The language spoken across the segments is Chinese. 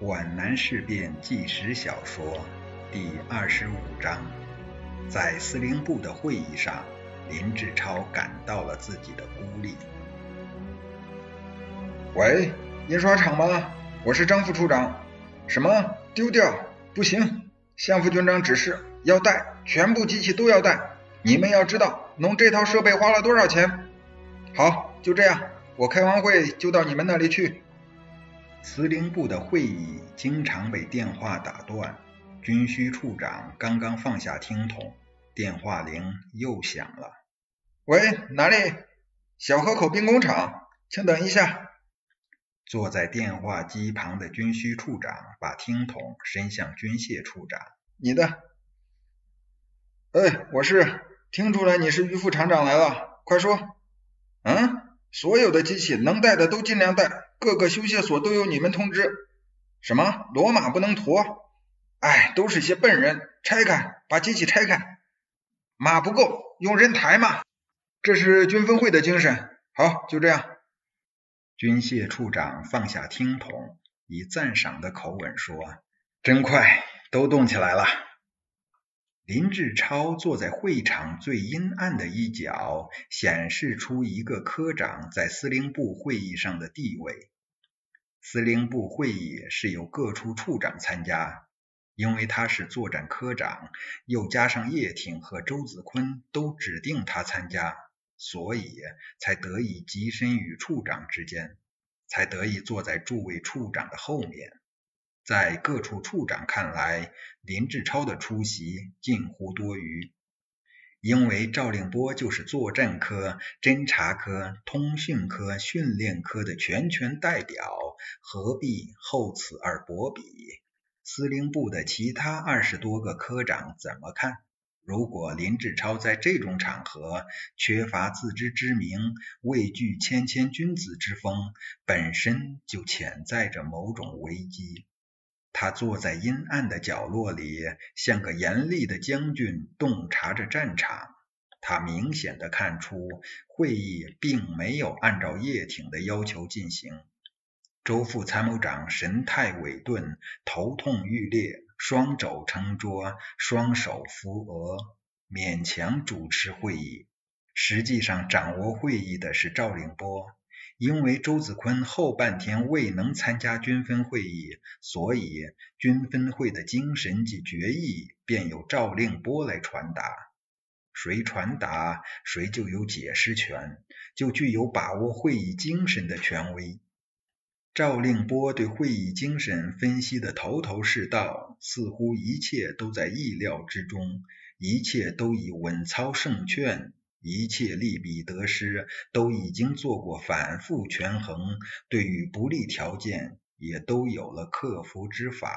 皖南事变纪实小说第二十五章，在司令部的会议上，林志超感到了自己的孤立。喂，印刷厂吗？我是张副处长。什么？丢掉？不行！向副军长指示要带，全部机器都要带。你们要知道，弄这套设备花了多少钱。好，就这样，我开完会就到你们那里去。司令部的会议经常被电话打断。军需处长刚刚放下听筒，电话铃又响了。喂，哪里？小河口兵工厂，请等一下。坐在电话机旁的军需处长把听筒伸向军械处长：“你的。”“哎，我是。听出来你是于副厂长来了，快说。”“嗯，所有的机器能带的都尽量带。”各个修械所都有你们通知，什么骡马不能驮？哎，都是些笨人！拆开，把机器拆开。马不够，用人抬嘛。这是军分会的精神。好，就这样。军械处长放下听筒，以赞赏的口吻说：“真快，都动起来了。”林志超坐在会场最阴暗的一角，显示出一个科长在司令部会议上的地位。司令部会议是由各处处长参加，因为他是作战科长，又加上叶挺和周子坤都指定他参加，所以才得以跻身于处长之间，才得以坐在诸位处长的后面。在各处处长看来，林志超的出席近乎多余，因为赵令波就是作战科、侦察科、通讯科、训练科的全权代表，何必厚此而薄彼？司令部的其他二十多个科长怎么看？如果林志超在这种场合缺乏自知之明，畏惧谦谦君子之风，本身就潜在着某种危机。他坐在阴暗的角落里，像个严厉的将军，洞察着战场。他明显的看出，会议并没有按照叶挺的要求进行。周副参谋长神态萎顿，头痛欲裂，双肘撑桌，双手扶额，勉强主持会议。实际上，掌握会议的是赵令波。因为周子坤后半天未能参加军分会议，所以军分会的精神及决议便由赵令波来传达。谁传达，谁就有解释权，就具有把握会议精神的权威。赵令波对会议精神分析的头头是道，似乎一切都在意料之中，一切都已稳操胜券。一切利弊得失都已经做过反复权衡，对于不利条件也都有了克服之法。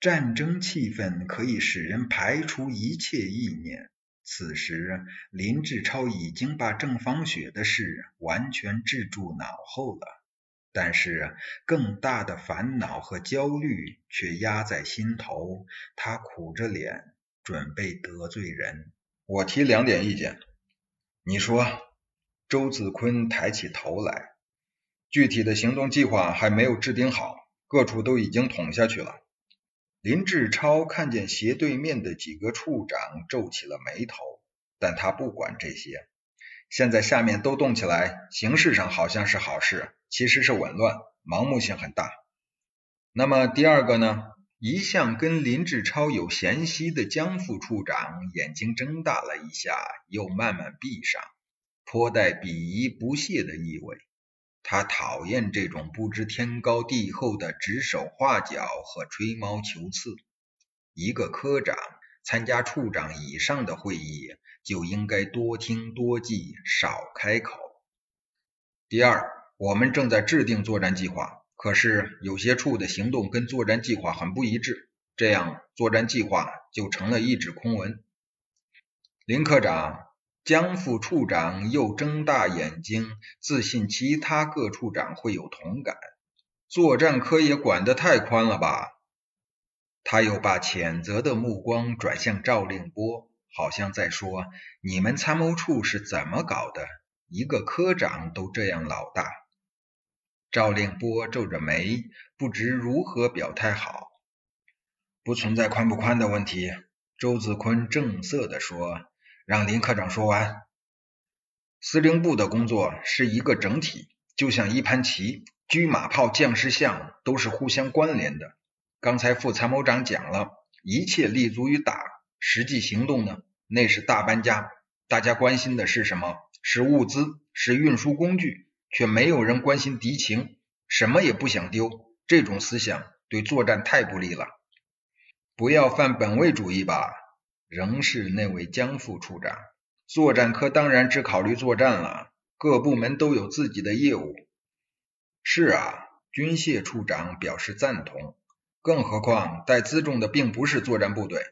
战争气氛可以使人排除一切意念。此时，林志超已经把郑芳雪的事完全置诸脑后了，但是更大的烦恼和焦虑却压在心头。他苦着脸，准备得罪人。我提两点意见，你说。周子坤抬起头来，具体的行动计划还没有制定好，各处都已经捅下去了。林志超看见斜对面的几个处长皱起了眉头，但他不管这些。现在下面都动起来，形式上好像是好事，其实是紊乱，盲目性很大。那么第二个呢？一向跟林志超有嫌隙的江副处长眼睛睁大了一下，又慢慢闭上，颇带鄙夷不屑的意味。他讨厌这种不知天高地厚的指手画脚和吹毛求疵。一个科长参加处长以上的会议，就应该多听多记，少开口。第二，我们正在制定作战计划。可是有些处的行动跟作战计划很不一致，这样作战计划就成了一纸空文。林科长、江副处长又睁大眼睛，自信其他各处长会有同感。作战科也管得太宽了吧？他又把谴责的目光转向赵令波，好像在说：“你们参谋处是怎么搞的？一个科长都这样老大。”赵令波皱着眉，不知如何表态好。不存在宽不宽的问题。周子坤正色地说：“让林科长说完。司令部的工作是一个整体，就像一盘棋，车马炮、将士象都是互相关联的。刚才副参谋长讲了，一切立足于打，实际行动呢，那是大搬家。大家关心的是什么？是物资，是运输工具。”却没有人关心敌情，什么也不想丢。这种思想对作战太不利了。不要犯本位主义吧。仍是那位江副处长。作战科当然只考虑作战了，各部门都有自己的业务。是啊，军械处长表示赞同。更何况带辎重的并不是作战部队。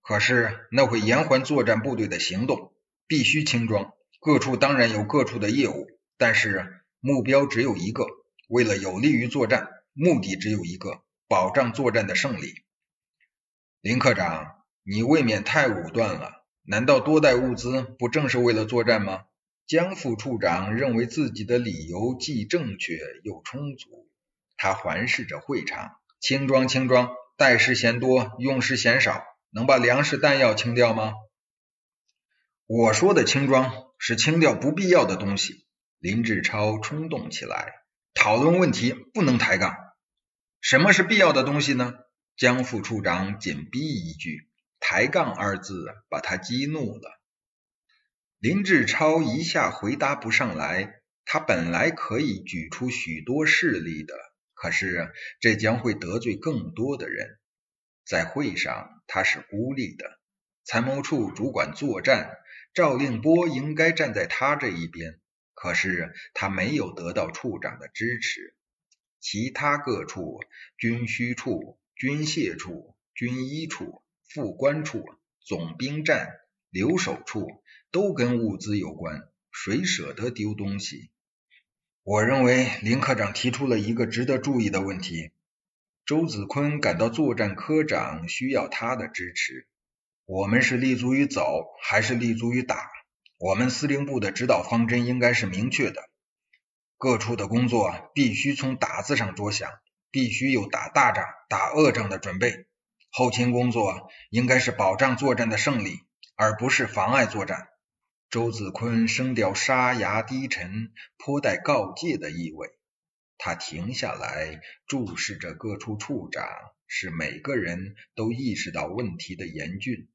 可是那会延缓作战部队的行动，必须轻装。各处当然有各处的业务。但是目标只有一个，为了有利于作战，目的只有一个，保障作战的胜利。林科长，你未免太武断了。难道多带物资不正是为了作战吗？江副处长认为自己的理由既正确又充足。他环视着会场，轻装轻装，带时嫌多，用时嫌少，能把粮食弹药清掉吗？我说的轻装是清掉不必要的东西。林志超冲动起来，讨论问题不能抬杠。什么是必要的东西呢？江副处长紧逼一句，抬杠二字把他激怒了。林志超一下回答不上来。他本来可以举出许多事例的，可是这将会得罪更多的人。在会上他是孤立的，参谋处主管作战，赵令波应该站在他这一边。可是他没有得到处长的支持，其他各处、军需处、军械处、军医处、副官处、总兵站、留守处都跟物资有关，谁舍得丢东西？我认为林科长提出了一个值得注意的问题。周子坤感到作战科长需要他的支持。我们是立足于走，还是立足于打？我们司令部的指导方针应该是明确的，各处的工作必须从打字上着想，必须有打大仗、打恶仗的准备。后勤工作应该是保障作战的胜利，而不是妨碍作战。周子坤声调沙哑低沉，颇带告诫的意味。他停下来，注视着各处处长，使每个人都意识到问题的严峻。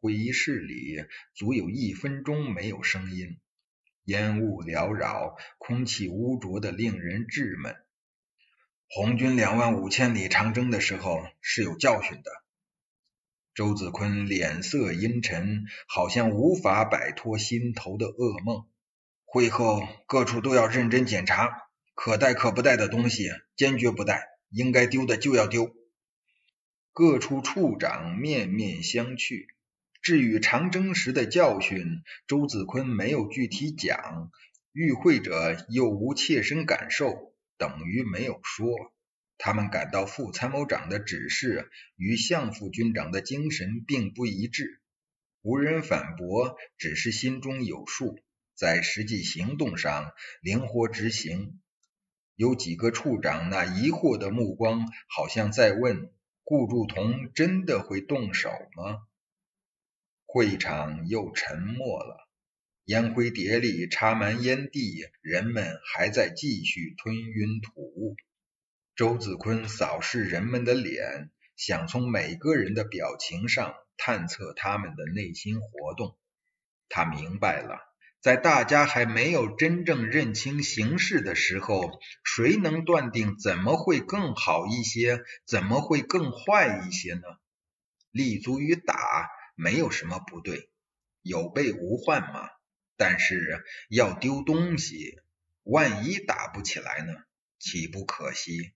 会议室里足有一分钟没有声音，烟雾缭绕，空气污浊的令人窒闷。红军两万五千里长征的时候是有教训的。周子坤脸色阴沉，好像无法摆脱心头的噩梦。会后各处都要认真检查，可带可不带的东西坚决不带，应该丢的就要丢。各处处长面面相觑。至于长征时的教训，周子坤没有具体讲，与会者又无切身感受，等于没有说。他们感到副参谋长的指示与向副军长的精神并不一致，无人反驳，只是心中有数，在实际行动上灵活执行。有几个处长那疑惑的目光，好像在问：顾祝同真的会动手吗？会场又沉默了，烟灰碟里插满烟蒂，人们还在继续吞云吐雾。周子坤扫视人们的脸，想从每个人的表情上探测他们的内心活动。他明白了，在大家还没有真正认清形势的时候，谁能断定怎么会更好一些，怎么会更坏一些呢？立足于打。没有什么不对，有备无患嘛。但是要丢东西，万一打不起来呢？岂不可惜？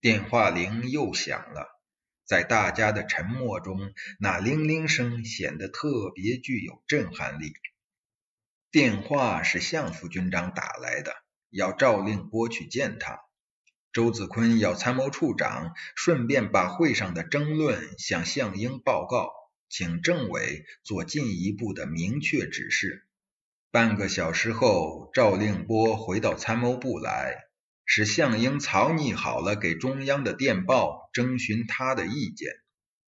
电话铃又响了，在大家的沉默中，那铃铃声显得特别具有震撼力。电话是向副军长打来的，要赵令波去见他。周子坤要参谋处长顺便把会上的争论向向英报告。请政委做进一步的明确指示。半个小时后，赵令波回到参谋部来，使项英草拟好了给中央的电报，征询他的意见。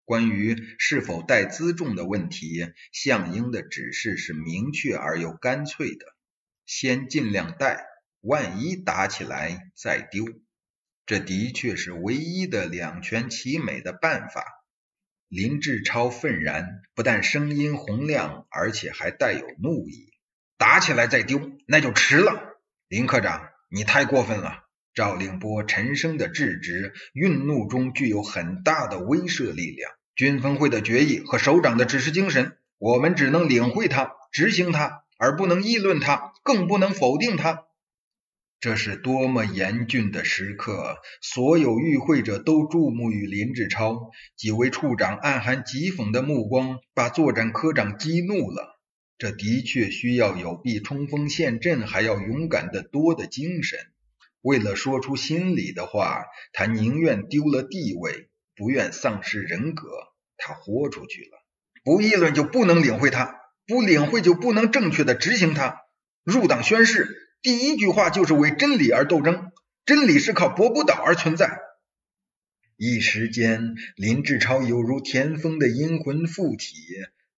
关于是否带辎重的问题，项英的指示是明确而又干脆的：先尽量带，万一打起来再丢。这的确是唯一的两全其美的办法。林志超愤然，不但声音洪亮，而且还带有怒意：“打起来再丢，那就迟了。”林科长，你太过分了！赵令波沉声的制止，愠怒中具有很大的威慑力量。军分会的决议和首长的指示精神，我们只能领会它、执行它，而不能议论它，更不能否定它。这是多么严峻的时刻！所有与会者都注目于林志超。几位处长暗含讥讽的目光，把作战科长激怒了。这的确需要有比冲锋陷阵还要勇敢得多的精神。为了说出心里的话，他宁愿丢了地位，不愿丧失人格。他豁出去了。不议论就不能领会他，不领会就不能正确的执行他。入党宣誓，第一句话就是为真理而斗争。真理是靠博古岛而存在。一时间，林志超犹如田丰的阴魂附体。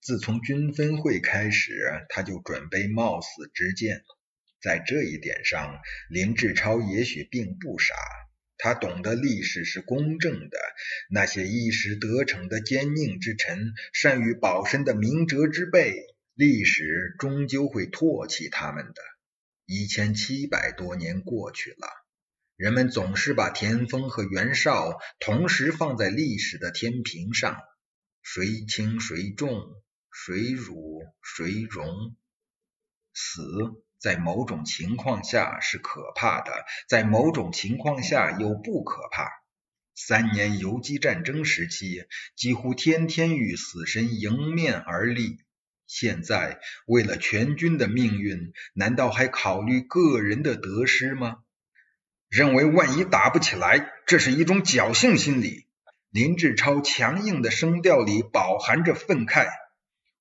自从军分会开始，他就准备冒死之剑。在这一点上，林志超也许并不傻。他懂得历史是公正的，那些一时得逞的奸佞之臣，善于保身的明哲之辈，历史终究会唾弃他们的。一千七百多年过去了，人们总是把田丰和袁绍同时放在历史的天平上，谁轻谁重，谁辱谁荣，死。在某种情况下是可怕的，在某种情况下又不可怕。三年游击战争时期，几乎天天与死神迎面而立。现在为了全军的命运，难道还考虑个人的得失吗？认为万一打不起来，这是一种侥幸心理。林志超强硬的声调里饱含着愤慨。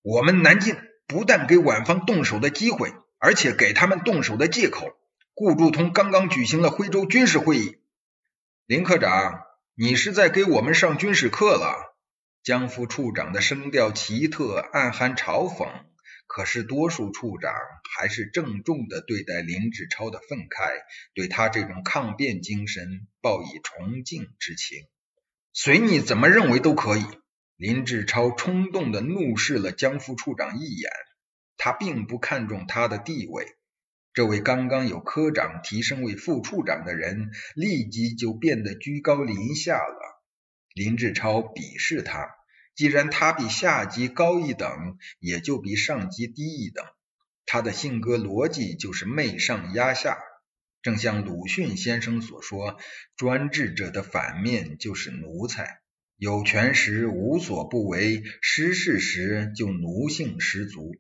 我们南进不但给皖方动手的机会。而且给他们动手的借口。顾祝同刚刚举行了徽州军事会议。林科长，你是在给我们上军事课了？江副处长的声调奇特，暗含嘲讽。可是多数处长还是郑重的对待林志超的愤慨，对他这种抗辩精神报以崇敬之情。随你怎么认为都可以。林志超冲动的怒视了江副处长一眼。他并不看重他的地位，这位刚刚有科长提升为副处长的人，立即就变得居高临下了。林志超鄙视他，既然他比下级高一等，也就比上级低一等。他的性格逻辑就是媚上压下，正像鲁迅先生所说，专制者的反面就是奴才，有权时无所不为，失势时就奴性十足。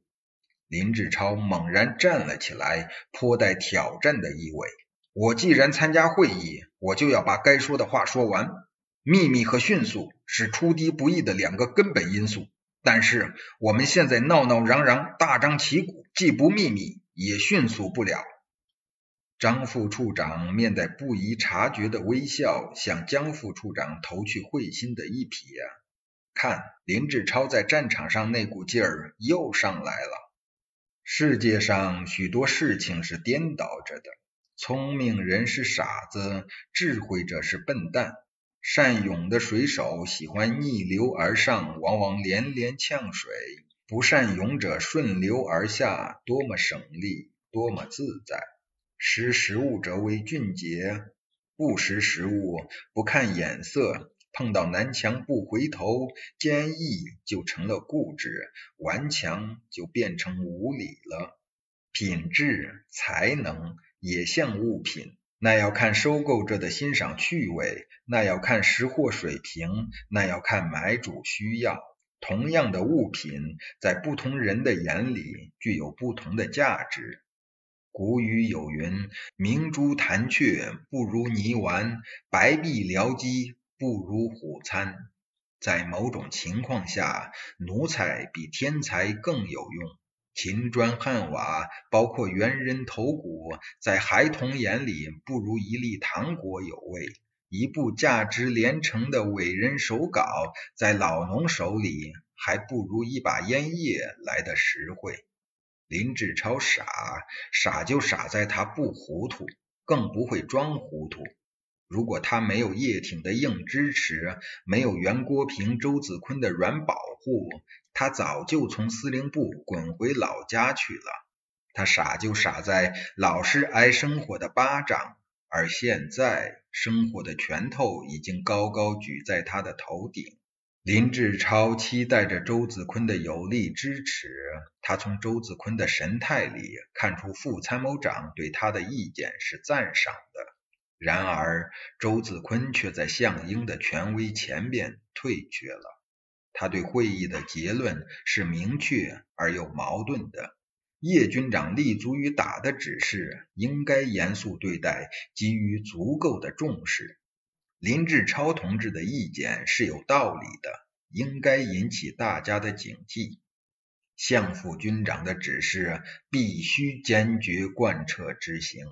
林志超猛然站了起来，颇带挑战的意味。我既然参加会议，我就要把该说的话说完。秘密和迅速是出敌不易的两个根本因素，但是我们现在闹闹嚷嚷、大张旗鼓，既不秘密，也迅速不了。张副处长面带不易察觉的微笑，向江副处长投去会心的一瞥。看，林志超在战场上那股劲儿又上来了。世界上许多事情是颠倒着的，聪明人是傻子，智慧者是笨蛋。善泳的水手喜欢逆流而上，往往连连呛水；不善泳者顺流而下，多么省力，多么自在。识时务者为俊杰，不识时务，不看眼色。碰到南墙不回头，坚毅就成了固执，顽强就变成无理了。品质、才能也像物品，那要看收购者的欣赏趣味，那要看识货水平，那要看买主需要。同样的物品，在不同人的眼里具有不同的价值。古语有云：“明珠弹雀不如泥丸，白璧燎鸡。”不如虎餐，在某种情况下，奴才比天才更有用。秦砖汉瓦，包括猿人头骨，在孩童眼里不如一粒糖果有味；一部价值连城的伟人手稿，在老农手里还不如一把烟叶来的实惠。林志超傻，傻就傻在他不糊涂，更不会装糊涂。如果他没有叶挺的硬支持，没有袁国平、周子坤的软保护，他早就从司令部滚回老家去了。他傻就傻在老是挨生活的巴掌，而现在生活的拳头已经高高举在他的头顶。林志超期待着周子坤的有力支持，他从周子坤的神态里看出副参谋长对他的意见是赞赏的。然而，周子坤却在项英的权威前边退却了。他对会议的结论是明确而又矛盾的。叶军长立足于打的指示，应该严肃对待，给予足够的重视。林志超同志的意见是有道理的，应该引起大家的警惕。项副军长的指示必须坚决贯彻执行。